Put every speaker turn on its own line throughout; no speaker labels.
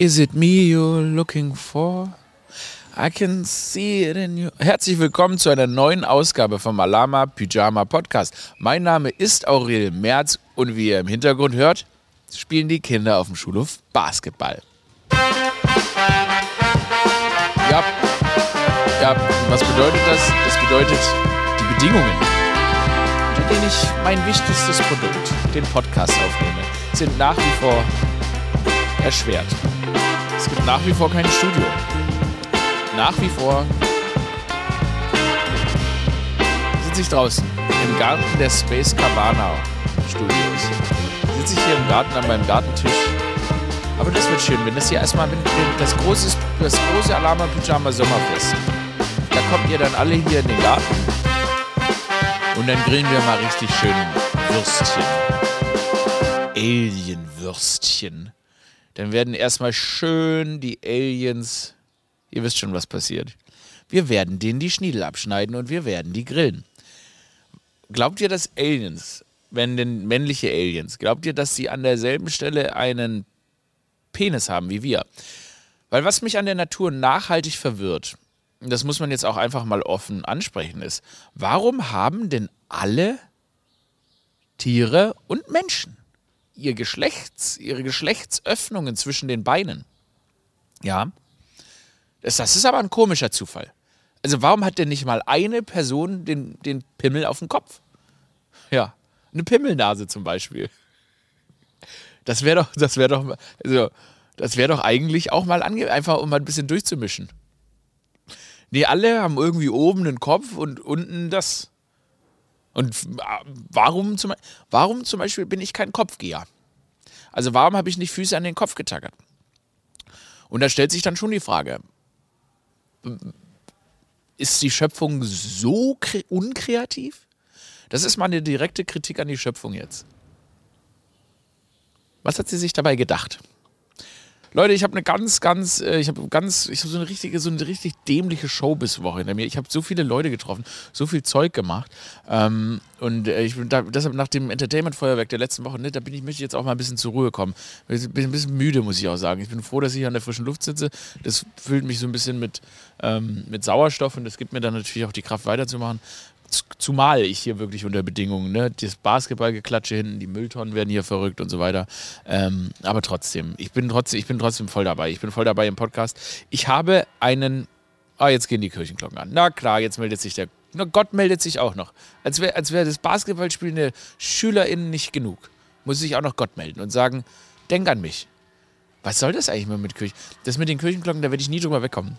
Is it me you're looking for? I can see it in you. Herzlich willkommen zu einer neuen Ausgabe vom Alama Pyjama Podcast. Mein Name ist Aurel Merz und wie ihr im Hintergrund hört, spielen die Kinder auf dem Schulhof Basketball. Ja, ja, was bedeutet das? Das bedeutet die Bedingungen, unter denen ich mein wichtigstes Produkt, den Podcast aufnehme, sind nach wie vor erschwert. Es gibt nach wie vor kein Studio. Nach wie vor sitze ich draußen im Garten der Space Cabana Studios. Sitze ich hier im Garten an meinem Gartentisch. Aber das wird schön, wenn das hier erstmal das große, das große Alama Pyjama Sommerfest. Da kommt ihr dann alle hier in den Garten. Und dann grillen wir mal richtig schön Würstchen. Alienwürstchen. Dann werden erstmal schön die Aliens, ihr wisst schon, was passiert. Wir werden denen die Schniedel abschneiden und wir werden die grillen. Glaubt ihr, dass Aliens, wenn denn männliche Aliens, glaubt ihr, dass sie an derselben Stelle einen Penis haben wie wir? Weil was mich an der Natur nachhaltig verwirrt, das muss man jetzt auch einfach mal offen ansprechen, ist, warum haben denn alle Tiere und Menschen ihr Geschlechts, ihre Geschlechtsöffnungen zwischen den Beinen? Ja, das, das ist aber ein komischer Zufall. Also warum hat denn nicht mal eine Person den, den Pimmel auf dem Kopf? Ja, eine Pimmelnase zum Beispiel. Das wäre doch, das wäre doch, also, das wäre doch eigentlich auch mal ange einfach um mal ein bisschen durchzumischen. Nee, alle haben irgendwie oben einen Kopf und unten das. Und warum zum, warum zum Beispiel bin ich kein Kopfgeher? Also warum habe ich nicht Füße an den Kopf getackert? Und da stellt sich dann schon die Frage, ist die Schöpfung so unkreativ? Das ist mal eine direkte Kritik an die Schöpfung jetzt. Was hat sie sich dabei gedacht? Leute, ich habe eine ganz, ganz, äh, ich habe ganz, ich habe so eine richtige, so eine richtig dämliche Show bis Woche hinter mir. Ich habe so viele Leute getroffen, so viel Zeug gemacht. Ähm, und äh, ich bin da, deshalb nach dem Entertainment-Feuerwerk der letzten Woche, ne, da bin ich, möchte ich jetzt auch mal ein bisschen zur Ruhe kommen. Ich bin ein bisschen müde, muss ich auch sagen. Ich bin froh, dass ich hier an der frischen Luft sitze. Das füllt mich so ein bisschen mit, ähm, mit Sauerstoff und das gibt mir dann natürlich auch die Kraft weiterzumachen. Zumal ich hier wirklich unter Bedingungen, ne, das Basketballgeklatsche hinten, die Mülltonnen werden hier verrückt und so weiter. Ähm, aber trotzdem, ich bin trotzdem, ich bin trotzdem voll dabei. Ich bin voll dabei im Podcast. Ich habe einen. Ah, jetzt gehen die Kirchenglocken an. Na klar, jetzt meldet sich der. Na, Gott meldet sich auch noch. Als wäre als wär das Basketballspielen der SchülerInnen nicht genug. Muss sich auch noch Gott melden und sagen: Denk an mich. Was soll das eigentlich mit Kirchen? Das mit den Kirchenglocken, da werde ich nie drüber wegkommen.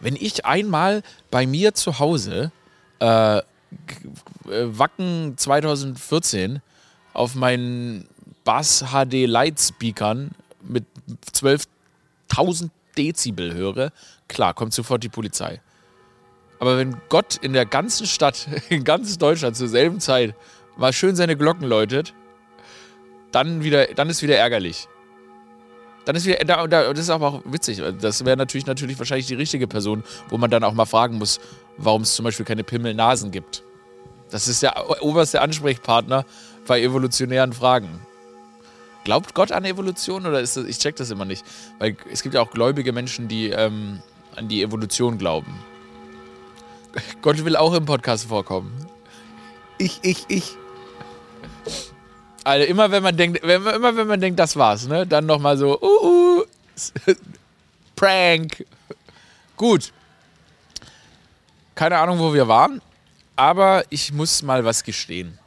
Wenn ich einmal bei mir zu Hause äh, Wacken 2014 auf meinen Bass HD Light Speakern mit 12.000 Dezibel höre, klar, kommt sofort die Polizei. Aber wenn Gott in der ganzen Stadt, in ganz Deutschland zur selben Zeit mal schön seine Glocken läutet, dann, wieder, dann ist wieder ärgerlich. Dann ist wieder, das ist aber auch witzig. Das wäre natürlich, natürlich wahrscheinlich die richtige Person, wo man dann auch mal fragen muss, warum es zum Beispiel keine Pimmelnasen gibt. Das ist der oberste Ansprechpartner bei evolutionären Fragen. Glaubt Gott an Evolution oder ist das, ich check das immer nicht, weil es gibt ja auch gläubige Menschen, die ähm, an die Evolution glauben. Gott will auch im Podcast vorkommen. Ich, ich, ich. Also immer wenn man denkt, wenn, immer wenn man denkt, das war's, ne, dann nochmal so, uh, uh, Prank. Gut. Keine Ahnung, wo wir waren, aber ich muss mal was gestehen.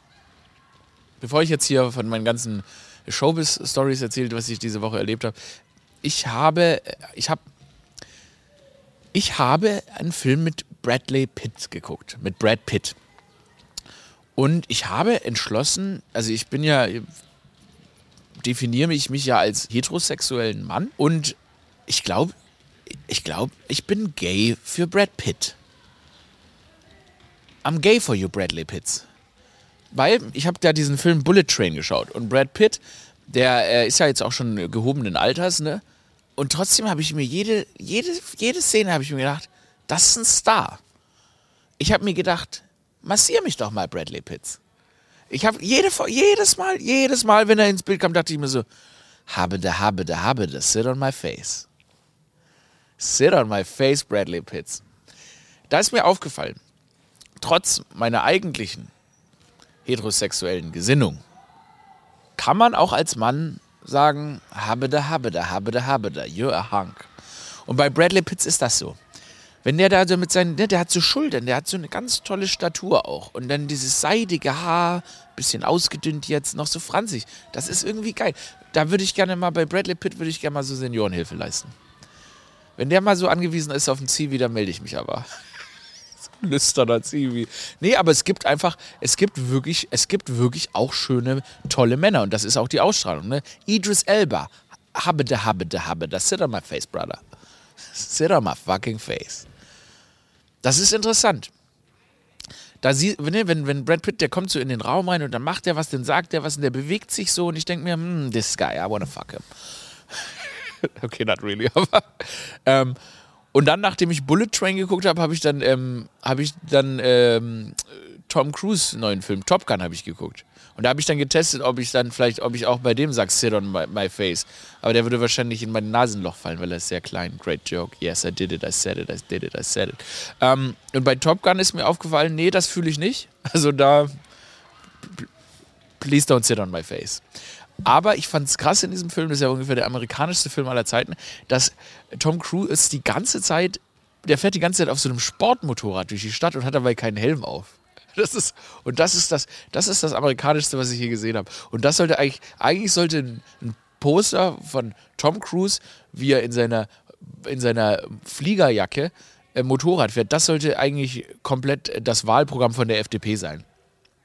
Bevor ich jetzt hier von meinen ganzen Showbiz-Stories erzählt, was ich diese Woche erlebt habe, ich habe, ich habe, ich habe einen Film mit Bradley Pitt geguckt, mit Brad Pitt. Und ich habe entschlossen, also ich bin ja, definiere ich mich ja als heterosexuellen Mann und ich glaube, ich glaube, ich bin gay für Brad Pitt. I'm gay for you, Bradley Pitts. Weil ich habe da diesen Film Bullet Train geschaut und Brad Pitt, der äh, ist ja jetzt auch schon gehobenen Alters, ne? Und trotzdem habe ich mir jede, jede, jede Szene habe ich mir gedacht, das ist ein Star. Ich habe mir gedacht, massier mich doch mal, Bradley Pitts. Ich habe jede, jedes Mal, jedes Mal, wenn er ins Bild kam, dachte ich mir so, habe da, habe da, habe da, sit on my face. Sit on my face, Bradley Pitts. Da ist mir aufgefallen, trotz meiner eigentlichen heterosexuellen Gesinnung, kann man auch als Mann sagen, habe da, habe da, habe da, habe da, you're a hunk. Und bei Bradley Pitts ist das so. Wenn der da so mit seinen, ne, der hat so Schultern, der hat so eine ganz tolle Statur auch. Und dann dieses seidige Haar, bisschen ausgedünnt jetzt, noch so franzig. Das ist irgendwie geil. Da würde ich gerne mal, bei Bradley Pitt würde ich gerne mal so Seniorenhilfe leisten. Wenn der mal so angewiesen ist auf ein Zivi, dann melde ich mich aber. so lüsterner Zivi. Nee, aber es gibt einfach, es gibt wirklich, es gibt wirklich auch schöne, tolle Männer. Und das ist auch die Ausstrahlung. Ne? Idris Elba. Habede, habede, habede. Sit on my face, brother. Sit on my fucking face. Das ist interessant. Da sie, wenn, wenn, wenn Brad Pitt, der kommt so in den Raum rein und dann macht er was, dann sagt er was und der bewegt sich so und ich denke mir, hm, this guy, I wanna fuck him. okay, not really, aber. Ähm, und dann, nachdem ich Bullet Train geguckt habe, habe ich dann, ähm, habe ich dann ähm, Tom Cruise neuen Film, Top Gun, habe ich geguckt. Und da habe ich dann getestet, ob ich dann vielleicht, ob ich auch bei dem sage, sit on my, my, face. Aber der würde wahrscheinlich in mein Nasenloch fallen, weil er ist sehr klein. Great joke. Yes, I did it, I said it, I did it, I said it. Ähm, und bei Top Gun ist mir aufgefallen, nee, das fühle ich nicht. Also da, please don't sit on my face. Aber ich fand es krass in diesem Film, das ist ja ungefähr der amerikanischste Film aller Zeiten, dass Tom Cruise die ganze Zeit, der fährt die ganze Zeit auf so einem Sportmotorrad durch die Stadt und hat dabei keinen Helm auf. Das ist, und das ist das, das ist das Amerikanischste, was ich hier gesehen habe. Und das sollte eigentlich, eigentlich sollte ein, ein Poster von Tom Cruise, wie er in seiner, in seiner Fliegerjacke äh, Motorrad fährt, das sollte eigentlich komplett das Wahlprogramm von der FDP sein.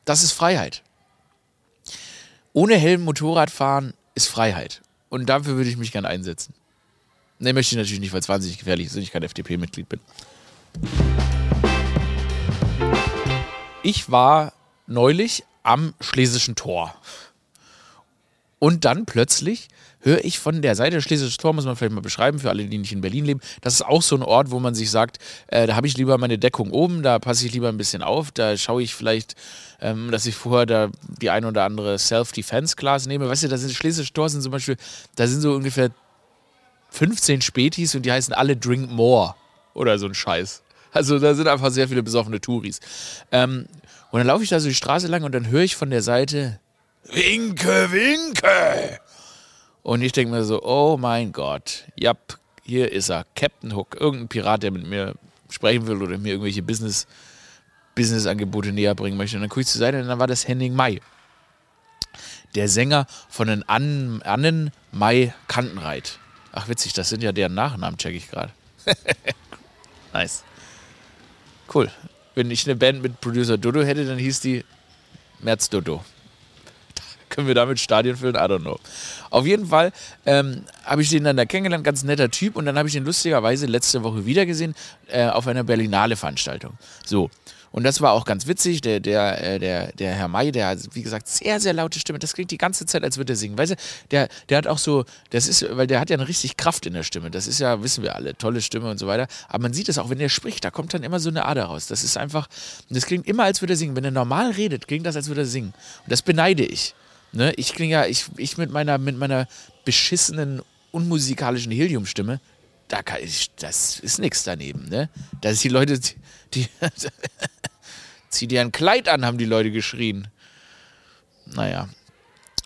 Das ist Freiheit. Ohne Helm Motorrad fahren ist Freiheit. Und dafür würde ich mich gerne einsetzen. Ne, möchte ich natürlich nicht, weil es wahnsinnig gefährlich ist und ich kein FDP-Mitglied bin. Ich war neulich am Schlesischen Tor. Und dann plötzlich höre ich von der Seite, Schlesisches Tor muss man vielleicht mal beschreiben, für alle, die nicht in Berlin leben. Das ist auch so ein Ort, wo man sich sagt, äh, da habe ich lieber meine Deckung oben, da passe ich lieber ein bisschen auf, da schaue ich vielleicht, ähm, dass ich vorher da die ein oder andere Self-Defense-Class nehme. Weißt du, da sind Schlesische Tor sind zum Beispiel, da sind so ungefähr 15 Spätis und die heißen alle Drink More oder so ein Scheiß. Also da sind einfach sehr viele besoffene Touris. Ähm, und dann laufe ich da so die Straße lang und dann höre ich von der Seite Winke, Winke. Und ich denke mir so, oh mein Gott, ja, hier ist er, Captain Hook, irgendein Pirat, der mit mir sprechen will oder mir irgendwelche Business, Business-Angebote näher bringen möchte. Und dann gucke ich zur Seite und dann war das Henning May. Der Sänger von den Annen, May Kantenreit. Ach witzig, das sind ja deren Nachnamen, check ich gerade. nice. Cool. Wenn ich eine Band mit Producer Dodo hätte, dann hieß die Merz Dodo. Können wir damit Stadien füllen? I don't know. Auf jeden Fall ähm, habe ich den dann da kennengelernt, ganz netter Typ. Und dann habe ich ihn lustigerweise letzte Woche wiedergesehen äh, auf einer Berlinale-Veranstaltung. So. Und das war auch ganz witzig. Der, der, äh, der, der Herr May, der hat, wie gesagt, sehr, sehr laute Stimme. Das klingt die ganze Zeit, als würde er singen. Weißt du, der, der hat auch so, das ist, weil der hat ja eine richtig Kraft in der Stimme. Das ist ja, wissen wir alle, tolle Stimme und so weiter. Aber man sieht es auch, wenn der spricht, da kommt dann immer so eine Ader raus. Das ist einfach, das klingt immer, als würde er singen. Wenn er normal redet, klingt das, als würde er singen. Und das beneide ich. Ne? Ich klinge ja, ich, ich mit meiner, mit meiner beschissenen, unmusikalischen Heliumstimme, da kann ich, das ist nichts daneben. Ne? Da ist die Leute, die, die zieh dir ein Kleid an, haben die Leute geschrien. Naja.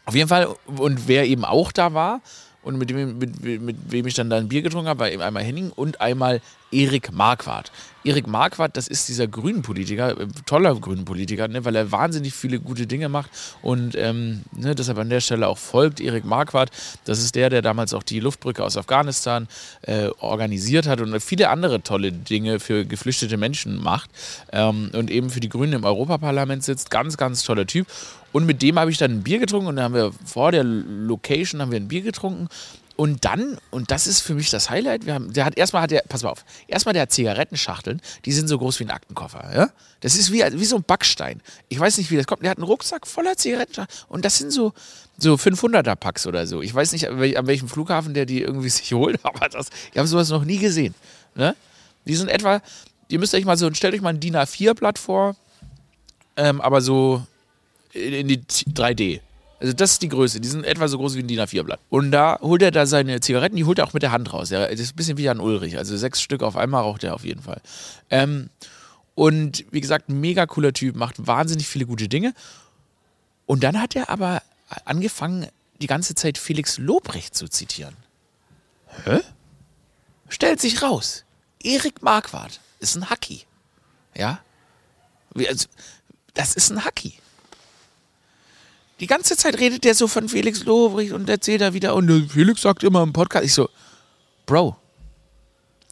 Auf jeden Fall, und wer eben auch da war, und mit, dem, mit, mit wem ich dann da ein Bier getrunken habe, war eben einmal Henning und einmal Erik Marquardt. Erik Marquardt, das ist dieser grünen Politiker, äh, toller grünen Politiker, ne, weil er wahnsinnig viele gute Dinge macht und ähm, ne, deshalb an der Stelle auch folgt. Erik Marquardt, das ist der, der damals auch die Luftbrücke aus Afghanistan äh, organisiert hat und viele andere tolle Dinge für geflüchtete Menschen macht ähm, und eben für die Grünen im Europaparlament sitzt. Ganz, ganz toller Typ. Und mit dem habe ich dann ein Bier getrunken und dann haben wir vor der Location haben wir ein Bier getrunken und dann, und das ist für mich das Highlight, wir haben, der hat erstmal hat der, pass mal auf, erstmal der hat Zigarettenschachteln, die sind so groß wie ein Aktenkoffer. Ja? Das ist wie, wie so ein Backstein. Ich weiß nicht, wie das kommt. Der hat einen Rucksack voller Zigarettenschachteln und das sind so, so 500er Packs oder so. Ich weiß nicht, an welchem Flughafen der die irgendwie sich holt, aber das, ich habe sowas noch nie gesehen. Ne? Die sind etwa, ihr müsst euch mal so, stellt euch mal ein DIN A4-Blatt vor, ähm, aber so in die 3D. Also das ist die Größe. Die sind etwa so groß wie ein DIN A4-Blatt. Und da holt er da seine Zigaretten, die holt er auch mit der Hand raus. das ist ein bisschen wie Jan Ulrich. Also sechs Stück auf einmal raucht er auf jeden Fall. Ähm, und wie gesagt, ein mega cooler Typ, macht wahnsinnig viele gute Dinge. Und dann hat er aber angefangen, die ganze Zeit Felix Lobrecht zu zitieren. Hä? Stellt sich raus. Erik Marquardt ist ein Hacki. Ja? Also, das ist ein Hacki. Die ganze Zeit redet der so von Felix Lobrecht und erzählt da wieder, und Felix sagt immer im Podcast, ich so, Bro,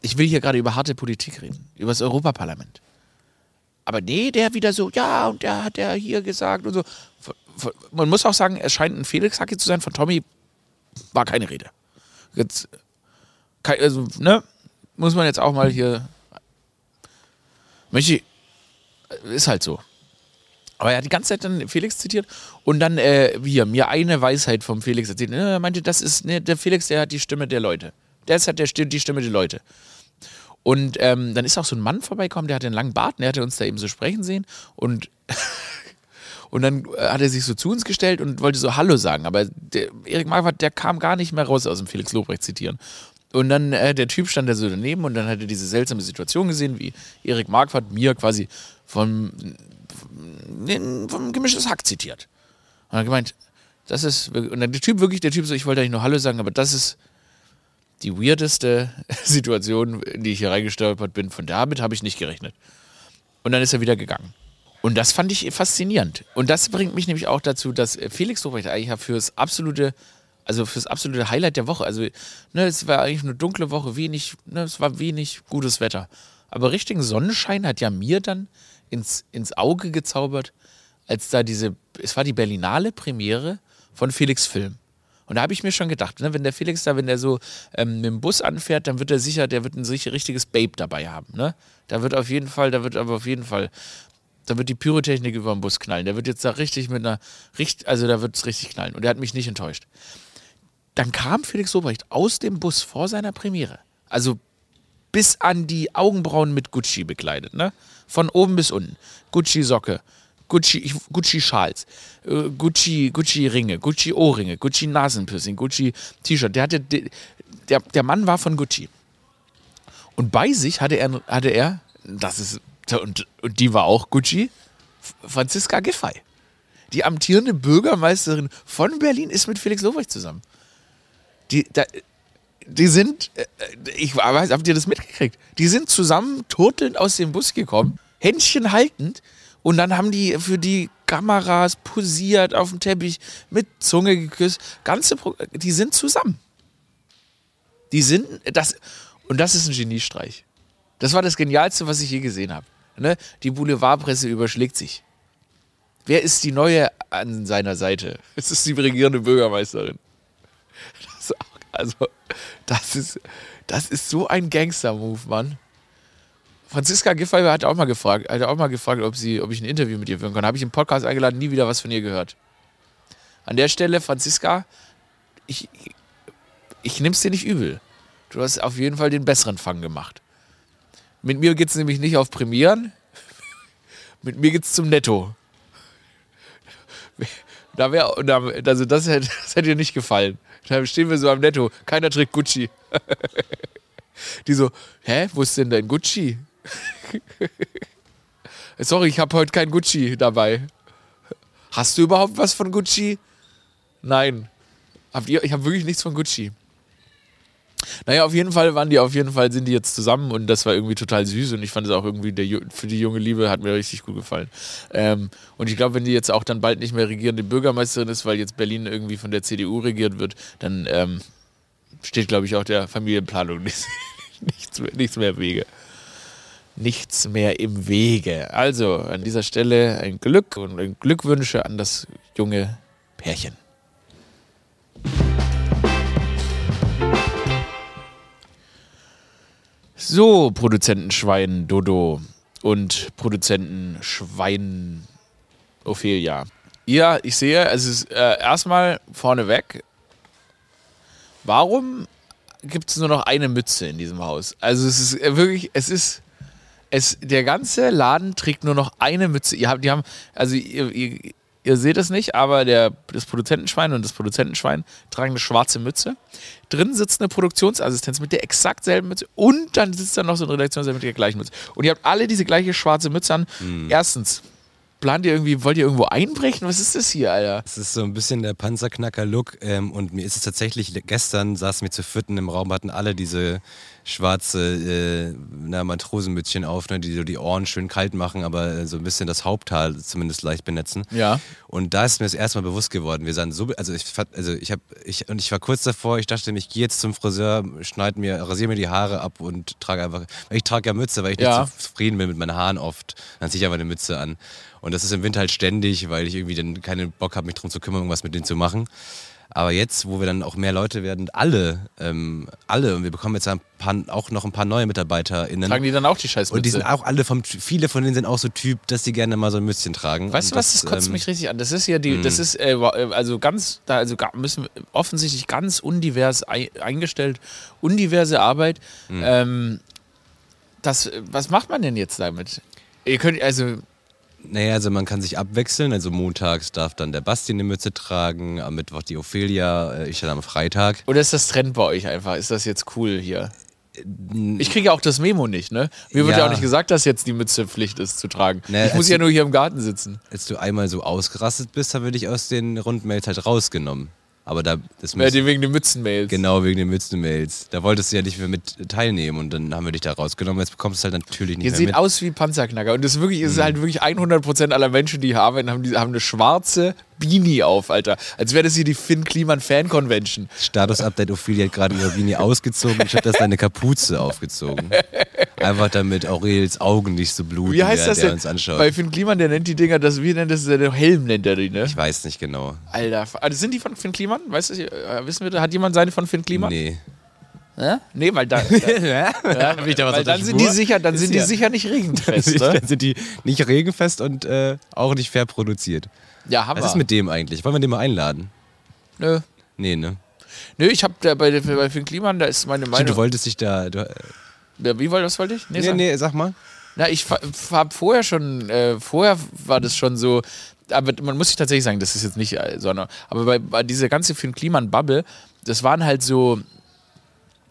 ich will hier gerade über harte Politik reden, über das Europaparlament. Aber nee, der wieder so, ja, und der hat ja hier gesagt und so. Man muss auch sagen, es scheint ein Felix-Hacke zu sein. Von Tommy war keine Rede. Jetzt, also, ne, muss man jetzt auch mal hier. Möchte ist halt so. Aber er hat die ganze Zeit dann Felix zitiert und dann äh, hier, mir eine Weisheit vom Felix erzählt. Er meinte, das ist ne, der Felix, der hat die Stimme der Leute. Der hat der, die Stimme der Leute. Und ähm, dann ist auch so ein Mann vorbeigekommen, der hatte einen langen Bart, der hatte uns da eben so sprechen sehen und Und dann äh, hat er sich so zu uns gestellt und wollte so Hallo sagen. Aber Erik Marquardt, der kam gar nicht mehr raus aus dem Felix Lobrecht zitieren. Und dann, äh, der Typ stand da so daneben und dann hat er diese seltsame Situation gesehen, wie Erik Marquardt mir quasi vom, vom, vom gemischtes Hack zitiert. Und er hat gemeint, das ist, und dann der Typ wirklich, der Typ so, ich wollte eigentlich nur Hallo sagen, aber das ist die weirdeste Situation, in die ich hier reingestolpert bin. Von damit habe ich nicht gerechnet. Und dann ist er wieder gegangen. Und das fand ich faszinierend. Und das bringt mich nämlich auch dazu, dass Felix Lobrecht eigentlich fürs absolute, also fürs absolute Highlight der Woche, also ne, es war eigentlich eine dunkle Woche, wenig, ne, es war wenig gutes Wetter. Aber richtigen Sonnenschein hat ja mir dann ins, ins Auge gezaubert, als da diese, es war die Berlinale Premiere von Felix Film. Und da habe ich mir schon gedacht, ne, wenn der Felix da, wenn der so ähm, mit dem Bus anfährt, dann wird er sicher, der wird ein sicher richtiges Babe dabei haben. Ne? Da wird auf jeden Fall, da wird aber auf jeden Fall da wird die Pyrotechnik über den Bus knallen. Der wird jetzt da richtig mit einer, also da wird es richtig knallen. Und er hat mich nicht enttäuscht. Dann kam Felix Lobrecht aus dem Bus vor seiner Premiere. Also bis an die Augenbrauen mit Gucci bekleidet, ne? Von oben bis unten. Gucci-Socke, Gucci, Gucci-Schals, äh, Gucci, Gucci-Ringe, Gucci-Ohrringe, Gucci-Nasenpiercing, Gucci-T-Shirt. Der, hatte, der, der Mann war von Gucci. Und bei sich hatte er, hatte er, das ist und, und die war auch Gucci, Franziska Giffey. Die amtierende Bürgermeisterin von Berlin ist mit Felix Lobrecht zusammen. Die, da, die sind, äh, ich weiß, habt ihr das mitgekriegt? Die sind zusammen turtelnd aus dem Bus gekommen, Händchen haltend, und dann haben die für die Kameras posiert auf dem Teppich, mit Zunge geküsst. Ganze, Pro die sind zusammen. Die sind, das, und das ist ein Geniestreich. Das war das Genialste, was ich je gesehen habe. Ne? Die Boulevardpresse überschlägt sich. Wer ist die Neue an seiner Seite? Es ist die regierende Bürgermeisterin. Also, das ist, das ist so ein Gangster-Move, Mann. Franziska Giffey hat auch mal gefragt, hat auch mal gefragt, ob, sie, ob ich ein Interview mit ihr führen kann. Habe ich im Podcast eingeladen, nie wieder was von ihr gehört. An der Stelle, Franziska, ich, ich nehme es dir nicht übel. Du hast auf jeden Fall den besseren Fang gemacht. Mit mir geht es nämlich nicht auf Premieren. Mit mir geht es zum Netto. Da wäre, also das hätte, das hätte dir nicht gefallen. Da stehen wir so am Netto. Keiner trägt Gucci. Die so, hä, wo ist denn dein Gucci? Sorry, ich habe heute kein Gucci dabei. Hast du überhaupt was von Gucci? Nein. Habt ihr? Ich habe wirklich nichts von Gucci. Naja, auf jeden Fall waren die, auf jeden Fall sind die jetzt zusammen und das war irgendwie total süß und ich fand es auch irgendwie, der, für die junge Liebe hat mir richtig gut gefallen. Ähm, und ich glaube, wenn die jetzt auch dann bald nicht mehr regierende Bürgermeisterin ist, weil jetzt Berlin irgendwie von der CDU regiert wird, dann ähm, steht, glaube ich, auch der Familienplanung nichts, nichts, mehr, im Wege. Nichts mehr im Wege. Also an dieser Stelle ein Glück und Glückwünsche an das junge Pärchen. So, Produzentenschwein Dodo und Produzentenschwein Ophelia. Ja, ich sehe, es ist äh, erstmal vorneweg, warum gibt es nur noch eine Mütze in diesem Haus? Also es ist äh, wirklich, es ist, es, der ganze Laden trägt nur noch eine Mütze. Ihr habt, die haben, also ihr, ihr, Ihr seht es nicht, aber der, das Produzentenschwein und das Produzentenschwein tragen eine schwarze Mütze. Drin sitzt eine Produktionsassistenz mit der exakt selben Mütze und dann sitzt da noch so ein Redaktionsassistent mit der gleichen Mütze. Und ihr habt alle diese gleiche schwarze Mütze an. Erstens, plant ihr irgendwie, wollt ihr irgendwo einbrechen? Was ist das hier, Alter?
Das ist so ein bisschen der Panzerknacker-Look. Ähm, und mir ist es tatsächlich, gestern saßen wir zu vierten im Raum, hatten alle diese schwarze äh, na, Matrosenmützchen auf, ne, die so die Ohren schön kalt machen, aber äh, so ein bisschen das Haupthaar zumindest leicht benetzen.
Ja.
Und da ist mir das erste Mal bewusst geworden. Wir sahen so, also ich, also ich habe, ich, und ich war kurz davor, ich dachte, ich gehe jetzt zum Friseur, schneide mir, rasiere mir die Haare ab und trage einfach, ich trage ja Mütze, weil ich
Ja.
nicht zufrieden bin mit meinen Haaren oft. Dann ziehe ich einfach eine Mütze an. Und das ist im Winter halt ständig, weil ich irgendwie dann keinen Bock habe, mich drum zu kümmern, irgendwas mit denen zu machen. Aber jetzt, wo wir dann auch mehr Leute werden, alle, ähm, alle, und wir bekommen jetzt ein paar, auch noch ein paar neue MitarbeiterInnen.
Tragen die dann auch die Scheißmütze?
und die sind auch alle vom, viele von denen sind auch so Typ, dass die gerne mal so ein Mützchen tragen.
Weißt du
Und
was, das kotzt
ähm,
mich richtig an. Das ist ja die, das ist äh, äh, also ganz, da also müssen wir offensichtlich ganz undivers ei- eingestellt, undiverse Arbeit. Ähm, das, was macht man denn jetzt damit? Ihr könnt, also,
Naja, also man kann sich abwechseln. Also montags darf dann der Basti eine Mütze tragen, am Mittwoch die Ophelia, äh, ich dann am Freitag.
oder ist das Trend bei euch einfach? Ist das jetzt cool hier? Ich kriege ja auch das Memo nicht, ne? Mir wird ja.
Ja.
auch nicht gesagt, dass jetzt die Mütze Pflicht ist zu tragen.
Ne,
ich muss ja nur hier im Garten sitzen.
Als du einmal so ausgerastet bist, haben wir dich aus den Rundmails halt rausgenommen. Aber da, das müsst-
die- wegen den Mützenmails.
genau wegen den Mützenmails. Da wolltest du ja nicht mehr mit teilnehmen und dann haben wir dich da rausgenommen. Jetzt bekommst du es halt natürlich nicht
Ihr
mehr
seht
mit.
aus wie Panzerknacker. Und das ist wirklich, es ist halt wirklich 100% aller Menschen, die arbeiten, haben, die, haben eine schwarze Beanie auf, Alter. Als wäre das hier die Finn Kliman Fan Convention.
Status-Update Ophelia hat gerade ihre Beanie ausgezogen. Ich habe das deine Kapuze aufgezogen. Einfach damit Aurels Augen nicht so bluten,
Wie heißt
während
das
er
denn?
uns anschaut.
Bei Finn Kliman, der nennt die Dinger, das, wie nennt das, der Helm nennt er die, ne?
ich weiß nicht genau.
Alter, also sind die von Finn Kliman? Weißt du, äh, wissen wir, hat jemand seine von Finn Kliman?
Nee.
Ja? Nee, weil da, ja,
was
weil dann
der
sind die sicher, dann sind die
ja-
sicher nicht regenfest, ne?
Dann sind die nicht regenfest und äh, auch nicht fair produziert.
Ja, haben
Was ist mit dem eigentlich? Wollen wir den mal einladen?
Nö.
Nee, ne?
Nö, ich hab da bei, bei Finn Kliman, da ist meine
Stimmt,
Meinung.
du wolltest dich da. Du,
ja, wie wollte das wollte ich?
nee,
sag.
nee, sag mal.
Na, ich habe vorher schon, äh, vorher war das schon so, aber man muss sich tatsächlich sagen, das ist jetzt nicht, äh, sondern, aber bei, bei dieser ganze Finn Kliman Bubble, das waren halt so,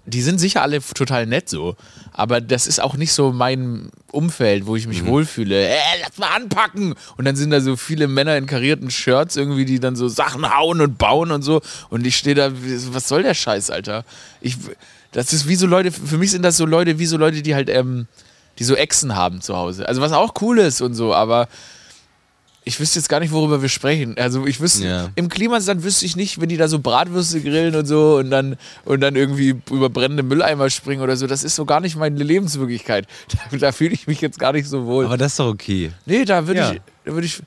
die sind sicher alle total nett so, aber das ist auch nicht so mein Umfeld, wo ich mich wohlfühle. Äh, lass mal anpacken! Und dann sind da so viele Männer in karierten Shirts irgendwie, die dann so Sachen hauen und bauen und so. Und ich stehe da, was soll der Scheiß, Alter? Ich, das ist wie so Leute, für mich sind das so Leute, wie so Leute, die halt, ähm, die so Echsen haben zu Hause. Also was auch cool ist und so, aber ich wüsste jetzt gar nicht, worüber wir sprechen. Also ich wüsste,
Ja.
im Klimasland wüsste ich nicht, wenn die da so Bratwürste grillen und so und dann, und dann irgendwie über brennende Mülleimer springen oder so. Das ist so gar nicht meine Lebenswirklichkeit. Da, da fühle ich mich jetzt gar nicht so wohl.
Aber das ist doch okay.
nee, da würde
Ja.
ich, da würde ich,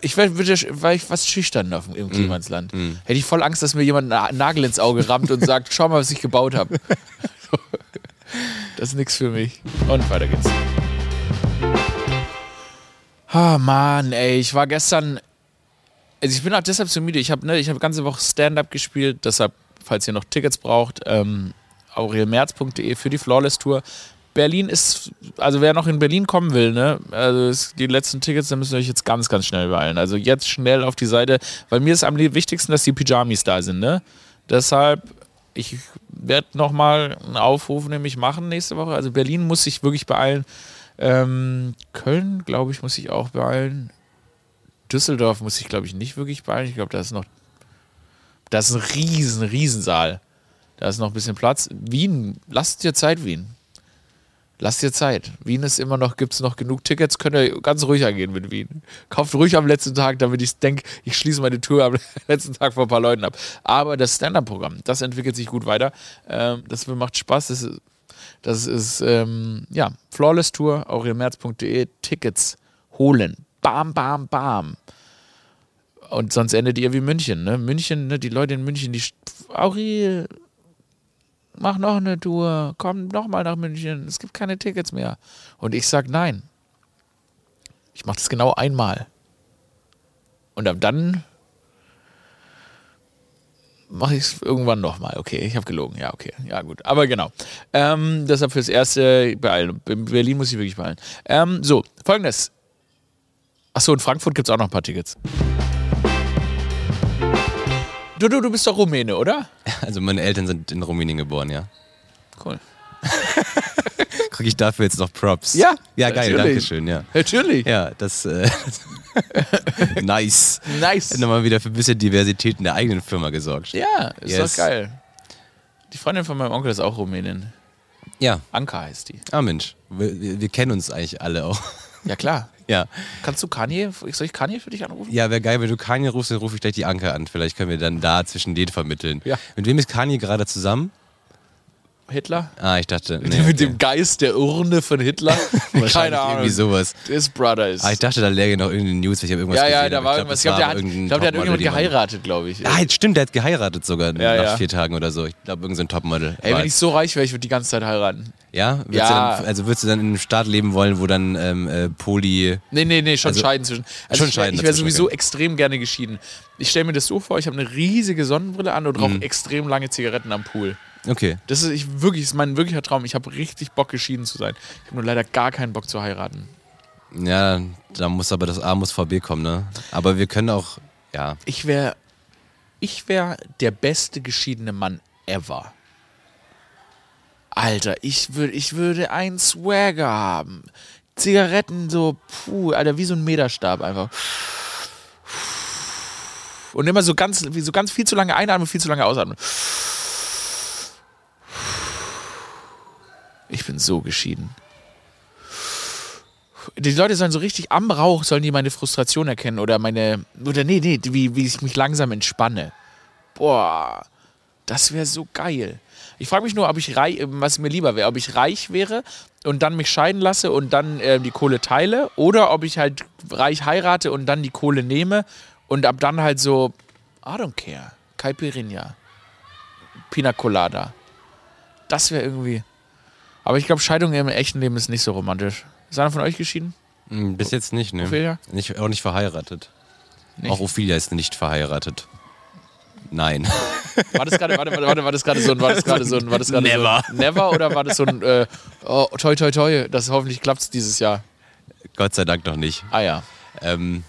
ich wäre war ich fast schüchtern auf, im Klimansland. Hätte ich voll Angst, dass mir jemand einen Nagel ins Auge rammt und sagt, schau mal, was ich gebaut habe. das ist nichts für mich. Und weiter geht's. Ah, Mann, ey, ich war gestern. Also ich bin auch deshalb so müde. Ich habe ne, hab ganze Woche Stand-up gespielt, deshalb, falls ihr noch Tickets braucht, ähm, aurelmerz.de für die Flawless Tour. Berlin ist, also wer noch in Berlin kommen will, ne, also die letzten Tickets, da müsst ihr euch jetzt ganz, ganz schnell beeilen. Also jetzt schnell auf die Seite, weil mir ist am wichtigsten, dass die Pyjamis da sind, ne. Deshalb, ich werde nochmal einen Aufruf nämlich machen nächste Woche. Also Berlin muss sich wirklich beeilen. Ähm, Köln, glaube ich, muss ich auch beeilen. Düsseldorf muss ich, glaube ich, nicht wirklich beeilen. Ich glaube, da ist noch. Da ist ein riesen, Riesensaal. Da ist noch ein bisschen Platz. Wien, lasst dir Zeit, Wien. Lasst dir Zeit. Wien ist immer noch, gibt es noch genug Tickets, könnt ihr ganz ruhig angehen mit Wien. Kauft ruhig am letzten Tag, damit ich denke, ich schließe meine Tour am letzten Tag vor ein paar Leuten ab. Aber das Stand-Up-Programm, das entwickelt sich gut weiter. Ähm, das macht Spaß. Das das ist ähm, ja, Flawless Tour, aurelmerz.de, Tickets holen. Bam, bam, bam. Und sonst endet ihr wie München, ne? München, ne? Die Leute in München, die. Aurel, mach noch eine Tour, komm noch mal nach München, es gibt keine Tickets mehr. Und ich sag nein. Ich mach das genau einmal. Und dann mache ich es irgendwann nochmal. Okay, ich habe gelogen. Ja, okay. Ja, gut. Aber genau. Ähm, deshalb fürs Erste beeilen. In Berlin muss ich wirklich beeilen. Ähm, so, folgendes. Achso, in Frankfurt gibt es auch noch ein paar Tickets. Du, du, du bist doch Rumäne, oder?
Also meine Eltern sind in Rumänien geboren, ja.
Cool.
Kriege ich dafür jetzt noch Props?
Ja,
Ja, geil,
natürlich.
danke schön, ja.
Natürlich.
Ja, das äh, nice.
Nice.
Nochmal wieder für ein bisschen Diversität in der eigenen Firma gesorgt.
Ja, ist
Yes.
doch geil. Die Freundin von meinem Onkel ist auch Rumänin.
Ja.
Anka heißt die.
Ah Mensch, wir, wir wir kennen uns eigentlich alle auch.
Ja, klar.
Ja,
Kannst du Kanye, soll ich Kanye für dich anrufen?
ja wäre geil, wenn du Kanye rufst, dann rufe ich gleich die Anke an. Vielleicht können wir dann da zwischen denen vermitteln.
Ja.
Mit wem ist Kanye gerade zusammen?
Hitler?
Ah, ich dachte, nee,
Mit
okay.
dem Geist der Urne von Hitler? Keine Ahnung.
Irgendwie sowas.
His brother ist.
Ah, ich dachte, da läge noch irgendeine News, weil ich habe irgendwas
ja, ja,
gesehen,
da war irgendwas. Ich
glaub,
glaube, der, hat, ich glaub, der hat irgendjemand geheiratet, glaube ich.
Ah, stimmt, der hat geheiratet sogar
Ja,
nach
ja.
vier Tagen oder so. Ich glaube, irgendein so ein Topmodel.
Ey, wenn ich so reich wäre, ich würde die ganze Zeit heiraten.
Ja? Würdest
Ja.
Dann, also würdest du dann in einem Staat leben wollen, wo dann ähm, äh, Poly.
Nee, nee, nee, schon
Also-
scheiden zwischen. Also
Schon
ich
scheiden
Ich wäre sowieso
okay.
extrem gerne geschieden. Ich stelle mir das so vor, ich habe eine riesige Sonnenbrille an und rauche
Mhm.
extrem lange Zigaretten am Pool.
Okay.
Das ist ich, wirklich, ist mein wirklicher Traum. Ich habe richtig Bock, geschieden zu sein. Ich habe nur leider gar keinen Bock zu heiraten.
Ja, da muss aber das A muss vor B kommen, ne? Aber wir können auch, ja.
Ich wäre ich wär der beste geschiedene Mann ever. Alter, ich, würd, ich würde einen Swagger haben. Zigaretten so, puh, Alter, wie so ein Meterstab einfach. Und immer so ganz, wie so ganz viel zu lange einatmen, viel zu lange ausatmen. Ich bin so geschieden. Die Leute sollen so richtig am Rauch, sollen die meine Frustration erkennen oder meine, oder nee, nee, wie, wie ich mich langsam entspanne. Boah, das wäre so geil. Ich frage mich nur, ob ich reich, was mir lieber wäre, ob ich reich wäre und dann mich scheiden lasse und dann äh, die Kohle teile oder ob ich halt reich heirate und dann die Kohle nehme und ab dann halt so, I don't care, Caipirinha, Pina Colada. Das wäre irgendwie. Aber ich glaube, Scheidung im echten Leben ist nicht so romantisch. Ist einer von euch geschieden?
Hm, Bis jetzt nicht, ne?
Ophelia?
Nicht, auch nicht verheiratet.
Nicht?
Auch Ophelia ist nicht verheiratet. Nein.
War das gerade, warte, warte, warte, war das gerade so ein, war das gerade so ein, war das gerade
Never.
so ein, never oder war das so ein, äh, oh, toi, toi, toi, das hoffentlich klappt dieses Jahr.
Gott sei Dank noch nicht.
Ah ja.
Ähm,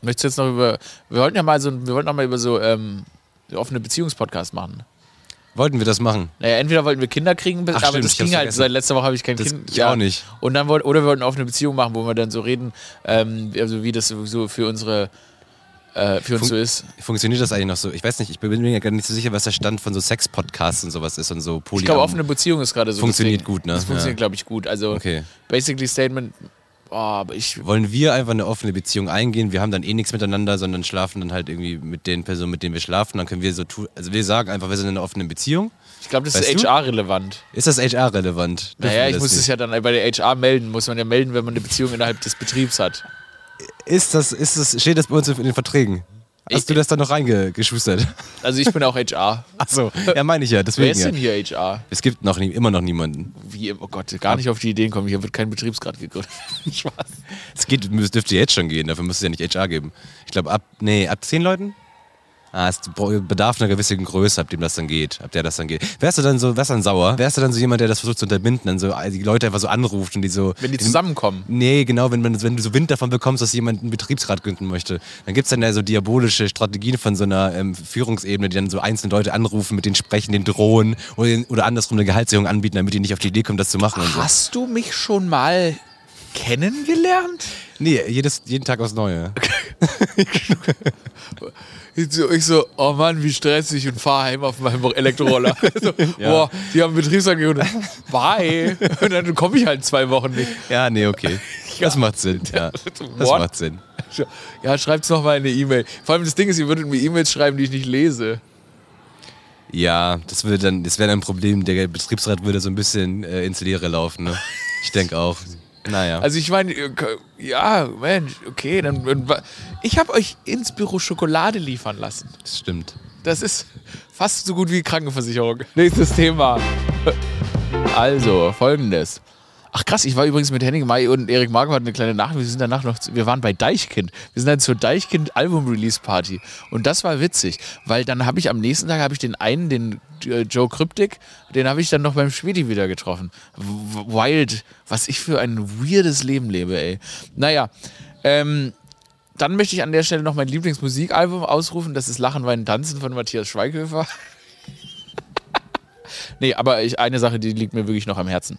Möchtest du jetzt noch über, wir wollten ja mal so, wir wollten noch mal über so, ähm, so offene Beziehungspodcast machen.
Wollten wir das machen?
Naja, entweder wollten wir Kinder kriegen,
Ach,
aber
stimmt,
das ging halt, seit letzter Woche habe ich kein
Das
Kind.
ich auch nicht.
Und dann wollten, oder wir wollten eine offene Beziehung machen, wo wir dann so reden, ähm, also wie das so für unsere, äh, für uns
Fun-
so ist.
Funktioniert das eigentlich noch so? Ich weiß nicht, ich bin mir ja gar nicht so sicher, was der Stand von so Sex-Podcasts und sowas ist und so Poly.
Ich glaube, offene Beziehung ist gerade so.
Funktioniert
Ding.
gut, ne?
Das funktioniert,
Ja.
glaube ich, gut. Also,
Okay.
basically Statement, oh, aber ich,
Wollen wir einfach eine offene Beziehung eingehen? Wir haben dann eh nichts miteinander, sondern schlafen dann halt irgendwie mit den Personen, mit denen wir schlafen. Dann können wir so tun, also wir sagen einfach, wir sind in einer offenen Beziehung.
ich glaube, das
Weißt
ist? HR-relevant.
Ist das HR-relevant?
Naja, ich muss es ja dann bei der HR melden. Muss man ja melden, wenn man eine Beziehung innerhalb des Betriebs hat.
Ist das, ist das, steht das bei uns in den Verträgen? Hast
Ich-
du das dann noch reingeschustert?
Also ich bin auch HR.
Achso, ja, meine ich ja.
Wer
Deswegen
ist
ja.
denn hier HR?
Es gibt noch nie, immer noch niemanden.
Wie, oh Gott, gar nicht auf die Ideen kommen. Hier wird kein Betriebsgrad gegründet. Spaß.
Es geht, es dürfte jetzt schon gehen, dafür muss es ja nicht HR geben. Ich glaube, ab, nee, ab zehn Leuten? Ah, es bedarf einer gewissen Größe, ab dem das dann geht, ab der das dann geht. Wärst du dann so, wärst du dann sauer? Wärst du dann so jemand, der das versucht zu unterbinden, dann so die Leute einfach so anruft und die so.
Wenn die zusammenkommen.
Nee, genau, wenn, man, wenn du so Wind davon bekommst, dass jemand einen Betriebsrat gründen möchte, dann gibt es dann ja so diabolische Strategien von so einer ähm, Führungsebene, die dann so einzelne Leute anrufen, mit denen sprechen, den drohen oder, oder andersrum eine Gehaltserhöhung anbieten, damit die nicht auf die Idee kommen, das zu machen und so.
Hast du mich schon mal kennengelernt?
Nee, jedes, jeden Tag aufs Neue.
Ich so, ich so, oh Mann, wie stressig und fahr heim auf meinem Elektroroller. so, Boah, die haben Betriebsrat gegründet. Bye. Und dann komme ich halt zwei Wochen nicht.
Ja, nee, okay. Das macht Sinn. Ja. Das
What?
macht Sinn.
Ja, schreibt's noch mal in eine E-Mail. Vor allem das Ding ist, ihr würdet mir E-Mails schreiben, die ich nicht lese.
Ja, das würde dann, das wäre ein Problem. Der Betriebsrat würde so ein bisschen äh, ins Leere laufen. Ne? Ich denke auch. Naja.
Also ich meine, kö- ja, Mensch, okay, dann, ich habe euch ins Büro Schokolade liefern lassen.
das stimmt.
Das ist fast so gut wie Krankenversicherung. Nächstes Thema. Also, folgendes. Ach krass, ich war übrigens mit Henning May und Erik Marquardt eine kleine Nacht. Wir sind danach noch, wir waren bei Deichkind. Wir sind dann zur Deichkind Album Release Party und das war witzig, weil dann habe ich am nächsten Tag habe ich den einen, den äh, Joe Kryptik, den habe ich dann noch beim Schwedi wieder getroffen. Wild, was ich für ein weirdes Leben lebe, ey. Naja, ähm, dann möchte ich an der Stelle noch mein Lieblingsmusikalbum ausrufen. Das ist Lachen, Weinen, Tanzen von Matthias Schweighöfer. nee, aber ich, eine Sache, die liegt mir wirklich noch am Herzen.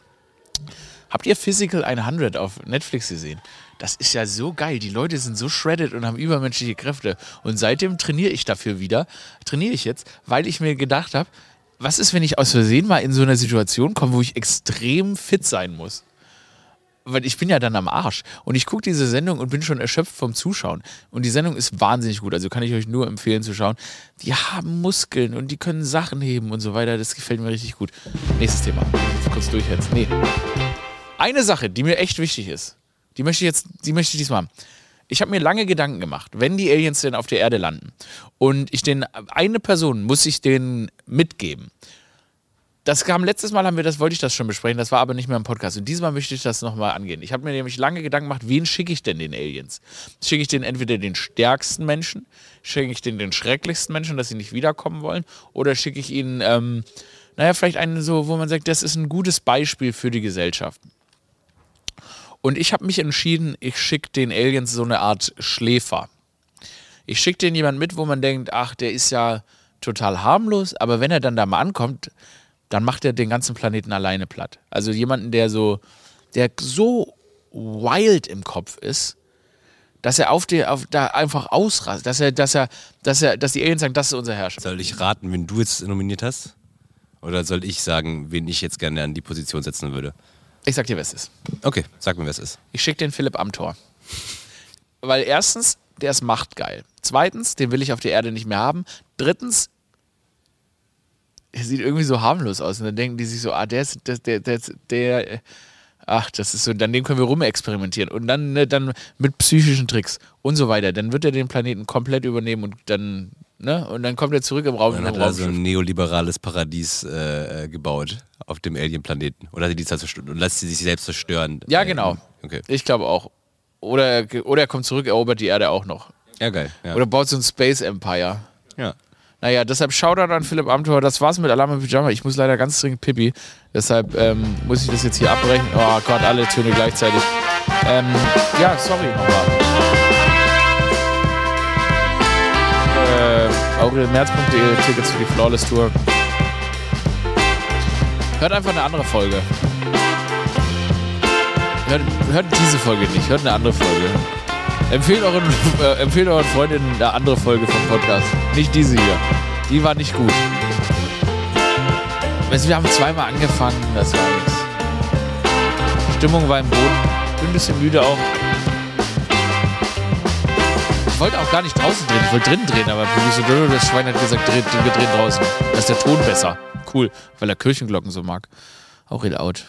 Habt ihr Physical 100 auf Netflix gesehen? Das ist ja so geil. Die Leute sind so shredded und haben übermenschliche Kräfte. Und seitdem trainiere ich dafür wieder. Trainiere ich jetzt, weil ich mir gedacht habe, was ist, wenn ich aus Versehen mal in so eine Situation komme, wo ich extrem fit sein muss? Weil ich bin ja dann am Arsch. Und ich gucke diese Sendung und bin schon erschöpft vom Zuschauen. Und die Sendung ist wahnsinnig gut. Also kann ich euch nur empfehlen zu schauen. Die haben Muskeln und die können Sachen heben und so weiter. Das gefällt mir richtig gut. Nächstes Thema. Kurz durch jetzt. Nee. Eine Sache, die mir echt wichtig ist. Die möchte ich jetzt, die möchte ich diesmal haben. Ich habe mir lange Gedanken gemacht, wenn die Aliens denn auf der Erde landen und ich den, eine Person muss ich denen mitgeben. Das kam letztes Mal, haben wir das, wollte ich das schon besprechen, das war aber nicht mehr im Podcast. Und diesmal möchte ich das nochmal angehen. Ich habe mir nämlich lange Gedanken gemacht, wen schicke ich denn den Aliens? Schicke ich den entweder den stärksten Menschen, schicke ich den den schrecklichsten Menschen, dass sie nicht wiederkommen wollen, oder schicke ich ihnen, ähm, naja, vielleicht einen so, wo man sagt, das ist ein gutes Beispiel für die Gesellschaft. Und ich habe mich entschieden, ich schicke den Aliens so eine Art Schläfer. Ich schicke den jemand mit, wo man denkt, ach, der ist ja total harmlos, aber wenn er dann da mal ankommt, dann macht er den ganzen Planeten alleine platt. Also jemanden, der so, der so wild im Kopf ist, dass er auf die, auf, da einfach ausrastet, dass er, dass er, dass er, dass die Aliens sagen, das ist unser Herrscher.
Soll ich raten, wen du jetzt nominiert hast? Oder soll ich sagen, wen ich jetzt gerne an die Position setzen würde?
Ich sag dir, wer es ist.
Okay, sag mir, wer es ist.
Ich schicke den Philipp Amthor. Weil erstens, der ist machtgeil. Zweitens, den will ich auf der Erde nicht mehr haben. Drittens, er sieht irgendwie so harmlos aus. Und dann denken die sich so, ah, der ist, der, der, der, der ach, das ist so, dann dem können wir rumexperimentieren. Und dann, ne, dann mit psychischen Tricks und so weiter. Dann wird er den Planeten komplett übernehmen und dann Ne? Und dann kommt er zurück im Raum.
Dann hat er so ein neoliberales Paradies äh, äh, gebaut auf dem Alien-Planeten. Oder die zerstören und lässt sie sich selbst zerstören.
Ja, genau. Ähm, okay. Ich glaube auch. Oder, oder er kommt zurück, erobert die Erde auch noch.
Ja, geil. Ja.
Oder baut so ein Space Empire.
Ja.
Naja, deshalb Shoutout an Philipp Amthor. Das war's mit Alarm im Pyjama. Ich muss leider ganz dringend pipi. Deshalb ähm, muss ich das jetzt hier abbrechen. Oh Gott, alle Töne gleichzeitig. Ähm, ja, sorry nochmal. aurelmerz.de, Tickets für die Flawless Tour. Hört einfach eine andere Folge. Hört, hört diese Folge nicht, hört eine andere Folge. Empfehlt euren, äh, empfehlt euren Freundinnen eine andere Folge vom Podcast. Nicht diese hier. Die war nicht gut. Wir haben zweimal angefangen, das war nichts. Stimmung war im Boden. Bin ein bisschen müde auch. Ich wollte auch gar nicht draußen drehen, ich wollte drinnen drehen, aber so, das Schwein hat gesagt, wir drehen draußen. Da ist der Ton besser. Cool, weil er Kirchenglocken so mag. Auch real out.